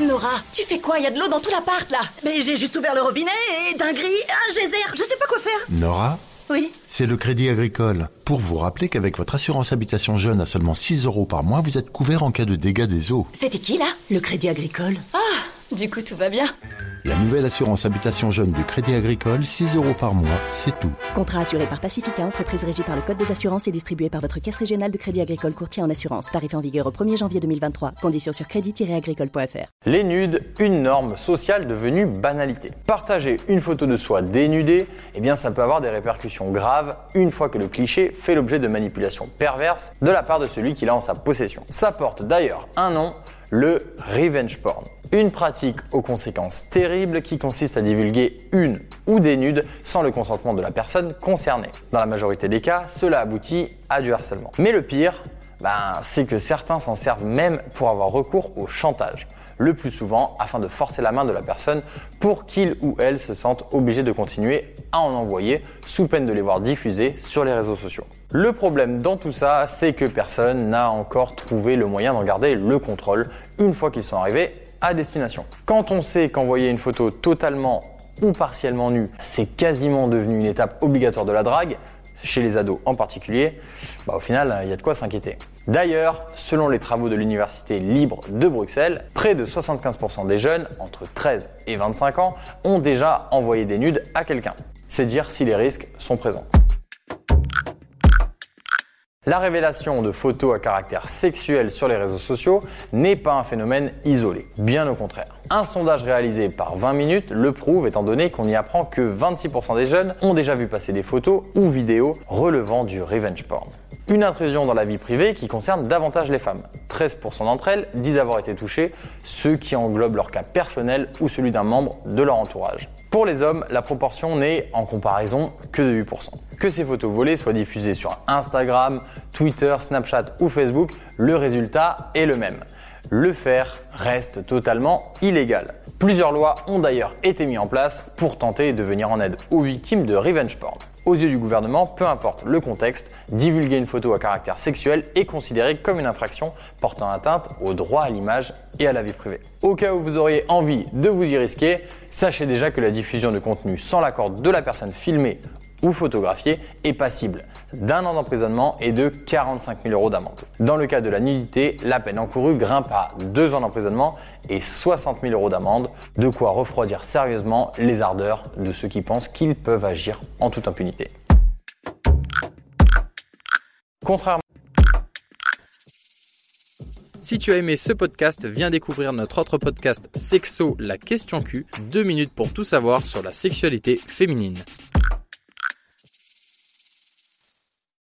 Nora, tu fais quoi? Il y a de l'eau dans tout l'appart là Mais j'ai juste ouvert le robinet et d'un gris, un geyser, je sais pas quoi faire. Nora? Oui. C'est le Crédit Agricole. Pour vous rappeler qu'avec votre assurance habitation jeune à seulement 6 euros par mois, vous êtes couvert en cas de dégâts des eaux. C'était qui là? Le crédit agricole. Ah, du coup tout va bien. La nouvelle assurance habitation jeune du Crédit Agricole, 6 euros par mois, c'est tout. Contrat assuré par Pacifica, entreprise régie par le Code des assurances et distribué par votre caisse régionale de crédit agricole courtier en assurance. Tarif en vigueur au 1er janvier 2023. Conditions sur crédit-agricole.fr. Les nudes, une norme sociale devenue banalité. Partager une photo de soi dénudée, eh bien ça peut avoir des répercussions graves une fois que le cliché fait l'objet de manipulations perverses de la part de celui qui l'a en sa possession. Ça porte d'ailleurs un nom, le revenge porn. Une pratique aux conséquences terribles qui consiste à divulguer une ou des nudes sans le consentement de la personne concernée. Dans la majorité des cas, cela aboutit à du harcèlement. Mais le pire, ben, c'est que certains s'en servent même pour avoir recours au chantage. Le plus souvent afin de forcer la main de la personne pour qu'il ou elle se sente obligé de continuer à en envoyer sous peine de les voir diffusés sur les réseaux sociaux. Le problème dans tout ça, c'est que personne n'a encore trouvé le moyen d'en garder le contrôle une fois qu'ils sont arrivés à destination. Quand on sait qu'envoyer une photo totalement ou partiellement nue, c'est quasiment devenu une étape obligatoire de la drague, chez les ados en particulier, bah au final, il y a de quoi s'inquiéter. D'ailleurs, selon les travaux de l'Université libre de Bruxelles, près de 75% des jeunes entre 13 et 25 ans ont déjà envoyé des nudes à quelqu'un. C'est dire si les risques sont présents. La révélation de photos à caractère sexuel sur les réseaux sociaux n'est pas un phénomène isolé, bien au contraire. Un sondage réalisé par 20 minutes le prouve étant donné qu'on y apprend que 26% des jeunes ont déjà vu passer des photos ou vidéos relevant du revenge porn. Une intrusion dans la vie privée qui concerne davantage les femmes. 13% d'entre elles disent avoir été touchées, ce qui englobe leur cas personnel ou celui d'un membre de leur entourage. Pour les hommes, la proportion n'est en comparaison que de 8%. Que ces photos volées soient diffusées sur Instagram, Twitter, Snapchat ou Facebook, le résultat est le même. Le faire reste totalement illégal. Plusieurs lois ont d'ailleurs été mises en place pour tenter de venir en aide aux victimes de revenge porn. Aux yeux du gouvernement, peu importe le contexte, divulguer une photo à caractère sexuel est considéré comme une infraction portant atteinte au droit à l'image et à la vie privée. Au cas où vous auriez envie de vous y risquer, sachez déjà que la diffusion de contenu sans l'accord de la personne filmée ou photographiée est passible d'un an d'emprisonnement et de 45 000 euros d'amende. Dans le cas de la nudité, la peine encourue grimpe à deux ans d'emprisonnement et 60 000 euros d'amende, de quoi refroidir sérieusement les ardeurs de ceux qui pensent qu'ils peuvent agir en toute impunité. Contrairement Si tu as aimé ce podcast, viens découvrir notre autre podcast Sexo, la question Q, deux minutes pour tout savoir sur la sexualité féminine.